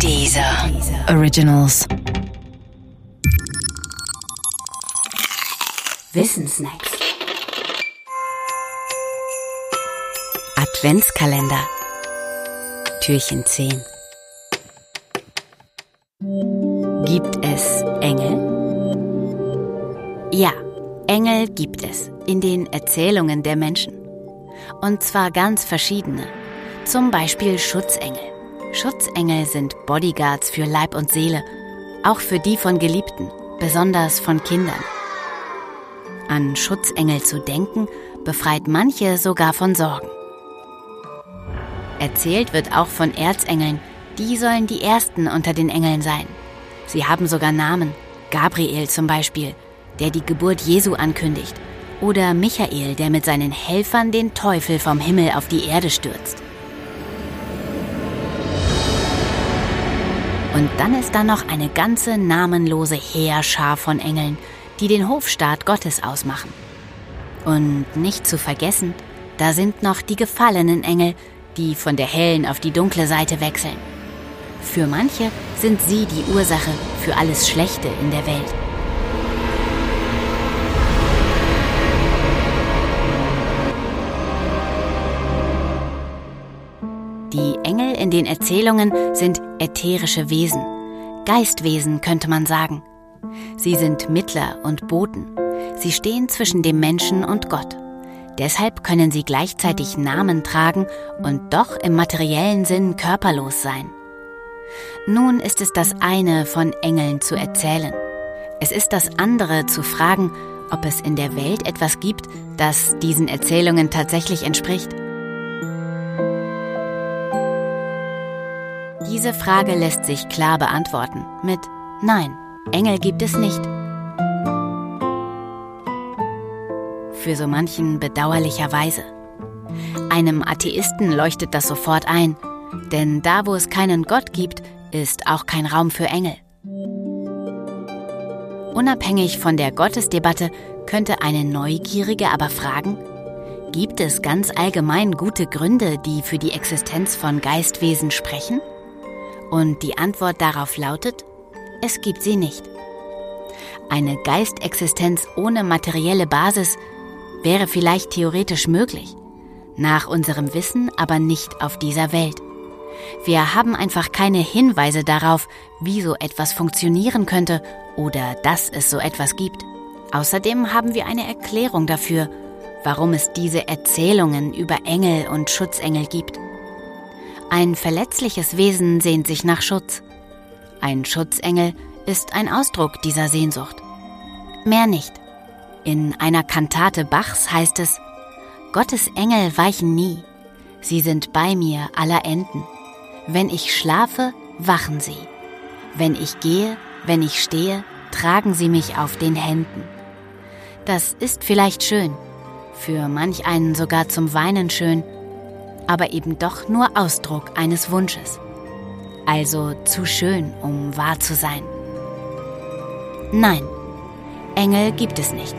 Dieser Originals. Wissensnacks. Adventskalender. Türchen 10. Gibt es Engel? Ja, Engel gibt es in den Erzählungen der Menschen. Und zwar ganz verschiedene. Zum Beispiel Schutzengel. Schutzengel sind Bodyguards für Leib und Seele, auch für die von Geliebten, besonders von Kindern. An Schutzengel zu denken, befreit manche sogar von Sorgen. Erzählt wird auch von Erzengeln, die sollen die Ersten unter den Engeln sein. Sie haben sogar Namen, Gabriel zum Beispiel, der die Geburt Jesu ankündigt, oder Michael, der mit seinen Helfern den Teufel vom Himmel auf die Erde stürzt. Und dann ist da noch eine ganze namenlose Heerschar von Engeln, die den Hofstaat Gottes ausmachen. Und nicht zu vergessen, da sind noch die gefallenen Engel, die von der hellen auf die dunkle Seite wechseln. Für manche sind sie die Ursache für alles Schlechte in der Welt. Die Engel in den Erzählungen sind ätherische Wesen, Geistwesen könnte man sagen. Sie sind Mittler und Boten. Sie stehen zwischen dem Menschen und Gott. Deshalb können sie gleichzeitig Namen tragen und doch im materiellen Sinn körperlos sein. Nun ist es das eine, von Engeln zu erzählen. Es ist das andere, zu fragen, ob es in der Welt etwas gibt, das diesen Erzählungen tatsächlich entspricht. Diese Frage lässt sich klar beantworten mit Nein, Engel gibt es nicht. Für so manchen bedauerlicherweise. Einem Atheisten leuchtet das sofort ein, denn da, wo es keinen Gott gibt, ist auch kein Raum für Engel. Unabhängig von der Gottesdebatte könnte eine Neugierige aber fragen, gibt es ganz allgemein gute Gründe, die für die Existenz von Geistwesen sprechen? Und die Antwort darauf lautet, es gibt sie nicht. Eine Geistexistenz ohne materielle Basis wäre vielleicht theoretisch möglich, nach unserem Wissen aber nicht auf dieser Welt. Wir haben einfach keine Hinweise darauf, wie so etwas funktionieren könnte oder dass es so etwas gibt. Außerdem haben wir eine Erklärung dafür, warum es diese Erzählungen über Engel und Schutzengel gibt. Ein verletzliches Wesen sehnt sich nach Schutz. Ein Schutzengel ist ein Ausdruck dieser Sehnsucht. Mehr nicht. In einer Kantate Bachs heißt es, Gottes Engel weichen nie, sie sind bei mir aller Enden. Wenn ich schlafe, wachen sie. Wenn ich gehe, wenn ich stehe, tragen sie mich auf den Händen. Das ist vielleicht schön, für manch einen sogar zum Weinen schön, aber eben doch nur Ausdruck eines Wunsches. Also zu schön, um wahr zu sein. Nein, Engel gibt es nicht.